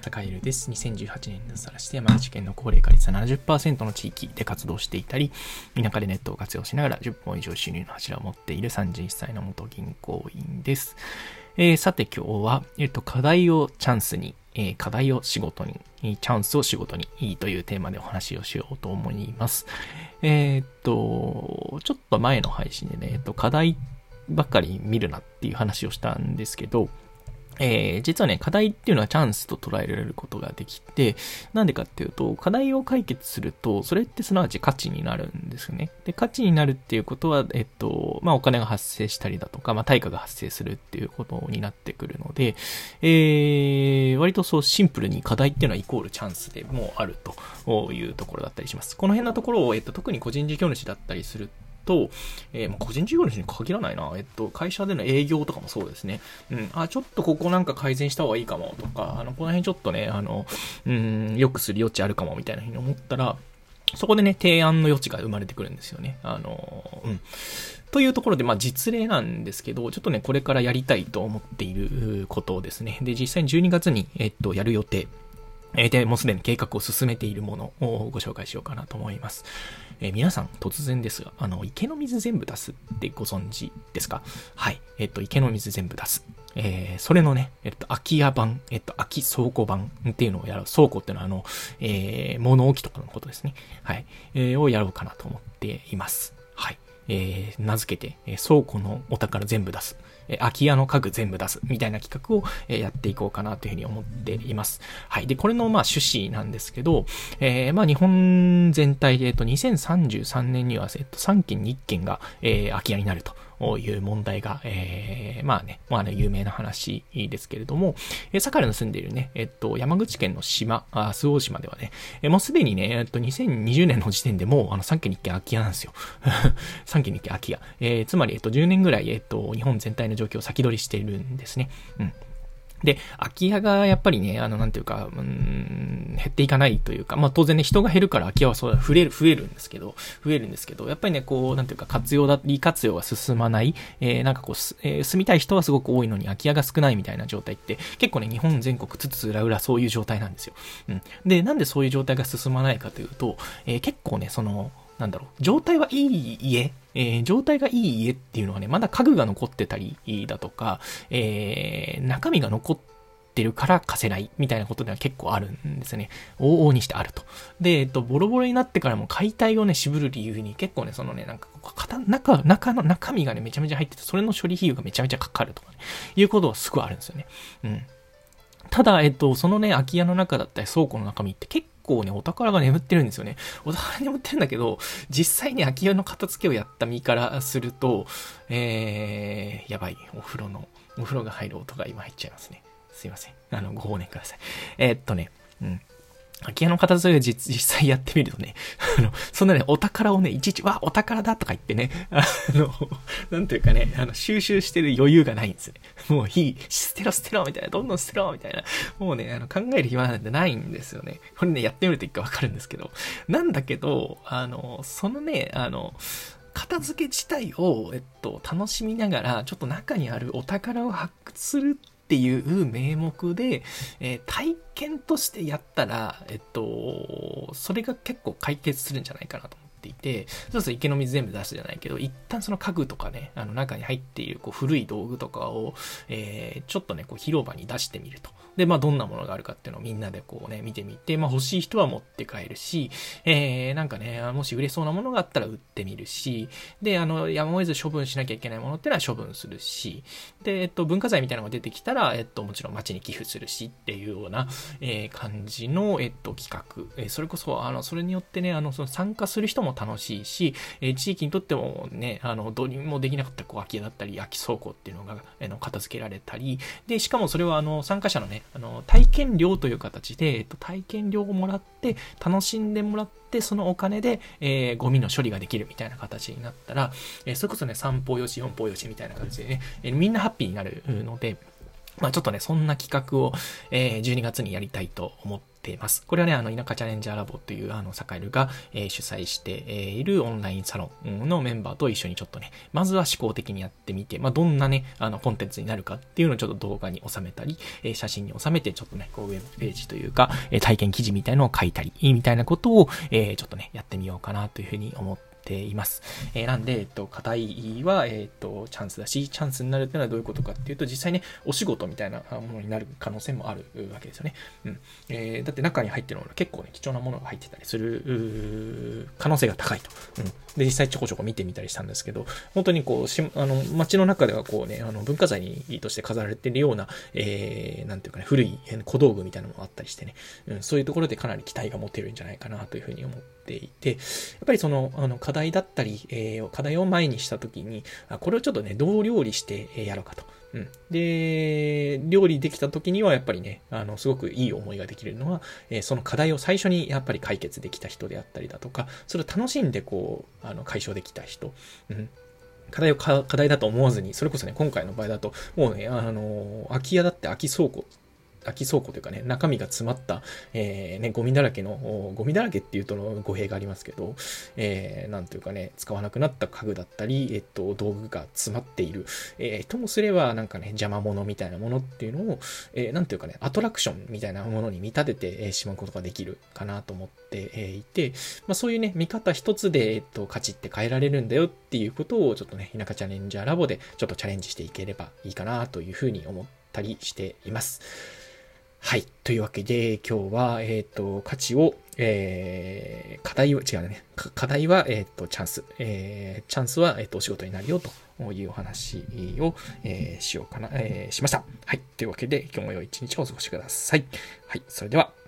高井るです。2018年にさらして山口県の高齢化率70%の地域で活動していたり、田舎でネットを活用しながら10本以上収入の柱を持っている31歳の元銀行員です。えー、さて今日は、えっ、と、課題をチャンスに、えー、課題を仕事に、チャンスを仕事にいいというテーマでお話をしようと思います。えー、っと、ちょっと前の配信でね、えっと、課題ばっかり見るなっていう話をしたんですけど、えー、実はね、課題っていうのはチャンスと捉えられることができて、なんでかっていうと、課題を解決すると、それってすなわち価値になるんですよね。で、価値になるっていうことは、えっと、まあ、お金が発生したりだとか、まあ、対価が発生するっていうことになってくるので、えー、割とそうシンプルに課題っていうのはイコールチャンスでもあるというところだったりします。この辺のところを、えっと、特に個人事業主だったりすると、えー、個人事業主に限らないな。えっと、会社での営業とかもそうですね。うん。あ、ちょっとここなんか改善した方がいいかもとか、あの、この辺ちょっとね、あの、うん、良くする余地あるかもみたいなふうに思ったら、そこでね、提案の余地が生まれてくるんですよね。あの、うん。というところで、まあ実例なんですけど、ちょっとね、これからやりたいと思っていることですね。で、実際に12月に、えっと、やる予定。えで、もうすでに計画を進めているものをご紹介しようかなと思います。えー、皆さん、突然ですが、あの、池の水全部出すってご存知ですか？はい。えっ、と、池の水全部出す。えー、それのね、えっと、空き家版、えっと、空き倉庫版っていうのをやる。倉庫っていうのは、あの、えー、物置とかのことですね。はい。えー、をやろうかなと思っています。はい。えー、名付けて、えー、倉庫のお宝全部出す。え空き家の家具全部出す。みたいな企画を、えやっていこうかなというふうに思っています。はい。で、これの、まあ、趣旨なんですけど、えー、まあ、日本全体で、えっと、2033年には、えっと、3件に1件が、えー、空き家になると。ういう問題が、えー、まあね、まあね、有名な話ですけれども、えー、坂の住んでいるね、えっと、山口県の島、あ周防島ではね、えー、もうすでにね、えっと、2020年の時点でもう、あの、3軒に1軒空き家なんですよ。3軒に1軒空き家。えー、つまり、えっと、10年ぐらい、えっと、日本全体の状況を先取りしているんですね。うん。で、空き家がやっぱりね、あの、なんていうか、うん、減っていかないというか、まあ当然ね、人が減るから空き家はそう増える、増えるんですけど、増えるんですけど、やっぱりね、こう、なんていうか、活用だ、利活用が進まない、えー、なんかこう、えー、住みたい人はすごく多いのに空き家が少ないみたいな状態って、結構ね、日本全国つつ裏裏そういう状態なんですよ。うん。で、なんでそういう状態が進まないかというと、えー、結構ね、その、なんだろう、状態はいい家、えー、状態がいい家っていうのはね、まだ家具が残ってたりだとか、えー、中身が残ってるから貸せないみたいなことでは結構あるんですね。往々にしてあると。で、えっと、ボロボロになってからも解体をね、渋る理由に結構ね、そのね、なんか、中、中の中身がね、めちゃめちゃ入ってて、それの処理費用がめちゃめちゃかかるとかね、いうことはすごいあるんですよね。うん。ただ、えっと、そのね、空き家の中だったり倉庫の中身って結構ね、お宝が眠ってるんですよね。お宝眠ってるんだけど、実際に空き家の片付けをやった身からすると、えー、やばい、お風呂の、お風呂が入る音が今入っちゃいますね。すいません。あの、ご放念ください。えー、っとね、うん。空き家の片付けを実際やってみるとね、あの、そんなね、お宝をね、いちいち、わ、お宝だとか言ってね、あの、なんというかね、あの、収集してる余裕がないんですね。もういい、捨てろ捨てろみたいな、どんどん捨てろみたいな、もうね、あの、考える暇なんてないんですよね。これね、やってみるといいかわかるんですけど。なんだけど、あの、そのね、あの、片付け自体を、えっと、楽しみながら、ちょっと中にあるお宝を発掘するっていう名目で、えー、体験としてやったら、えっと、それが結構解決するんじゃないかなとっていて、そうすると池の水全部出すじゃないけど、一旦その家具とかね、あの中に入っているこう古い道具とかを、えー、ちょっとね、こう広場に出してみると。で、まあ、どんなものがあるかっていうのをみんなでこうね、見てみて、まあ、欲しい人は持って帰るし、えー、なんかね、もし売れそうなものがあったら売ってみるし、で、あの、やむを得ず処分しなきゃいけないものっていうのは処分するし、で、えっと、文化財みたいなのが出てきたら、えっと、もちろん街に寄付するしっていうような、えー、感じの、えっと、企画。えー、それこそ、あの、それによってね、あの、その参加する人も楽しいし、え、地域にとってもね、あの、どうにもできなかった、こう、空き家だったり、空き倉庫っていうのが、あの、片付けられたり、で、しかもそれは、あの、参加者のね、あの、体験料という形で、えっと、体験料をもらって、楽しんでもらって、そのお金で、えー、ゴミの処理ができるみたいな形になったら、えー、それこそね、3歩よし、4歩よしみたいな形でね、えー、みんなハッピーになるので、まあちょっとね、そんな企画を、えー、12月にやりたいと思っています。これはね、あの、田舎チャレンジャーラボという、あの、サカエルが、えー、主催しているオンラインサロンのメンバーと一緒にちょっとね、まずは思考的にやってみて、まあ、どんなね、あの、コンテンツになるかっていうのをちょっと動画に収めたり、えー、写真に収めて、ちょっとね、こう、ウェブページというか、え体験記事みたいのを書いたり、みたいなことを、えちょっとね、やってみようかなというふうに思ってています。えー、なんで、えっと、課題は、えっと、チャンスだし、チャンスになるっていうのはどういうことかっていうと、実際ね、お仕事みたいなものになる可能性もあるわけですよね。うん。えー、だって中に入ってるものは結構ね、貴重なものが入ってたりする可能性が高いと。うん。で、実際ちょこちょこ見てみたりしたんですけど、本当にこう、しあの、街の中ではこうね、あの、文化財にとして飾られてるような、えー、なんていうかね、古い小道具みたいなのもあったりしてね、うん、そういうところでかなり期待が持てるんじゃないかなというふうに思っていて、やっぱりその、あの、課題だったり、えー、課題を前にしたときに、これをちょっとね、どう料理してやろうかと。うん。で、料理できた時にはやっぱりね、あの、すごくいい思いができるのは、えー、その課題を最初にやっぱり解決できた人であったりだとか、それを楽しんでこう、あの、解消できた人。うん。課題を課題だと思わずに、それこそね、今回の場合だと、もうね、あの、空き家だって空き倉庫空き倉庫というかね、中身が詰まった、えー、ね、ゴミだらけの、ゴミだらけっていうとの語弊がありますけど、えー、なんというかね、使わなくなった家具だったり、えっと、道具が詰まっている、えー、ともすれば、なんかね、邪魔者みたいなものっていうのを、えー、なんというかね、アトラクションみたいなものに見立ててしまうことができるかなと思っていて、まあそういうね、見方一つで、えっと、価値って変えられるんだよっていうことを、ちょっとね、田舎チャレンジャーラボでちょっとチャレンジしていければいいかなというふうに思ったりしています。はい。というわけで、今日は、えっ、ー、と、価値を、えー、課題は、違うね。課題は、えっ、ー、と、チャンス。えー、チャンスは、えっ、と、お仕事になるよというお話を、えー、しようかな、えー、しました。はい。というわけで、今日も良い一日をお過ごしください。はい。それでは。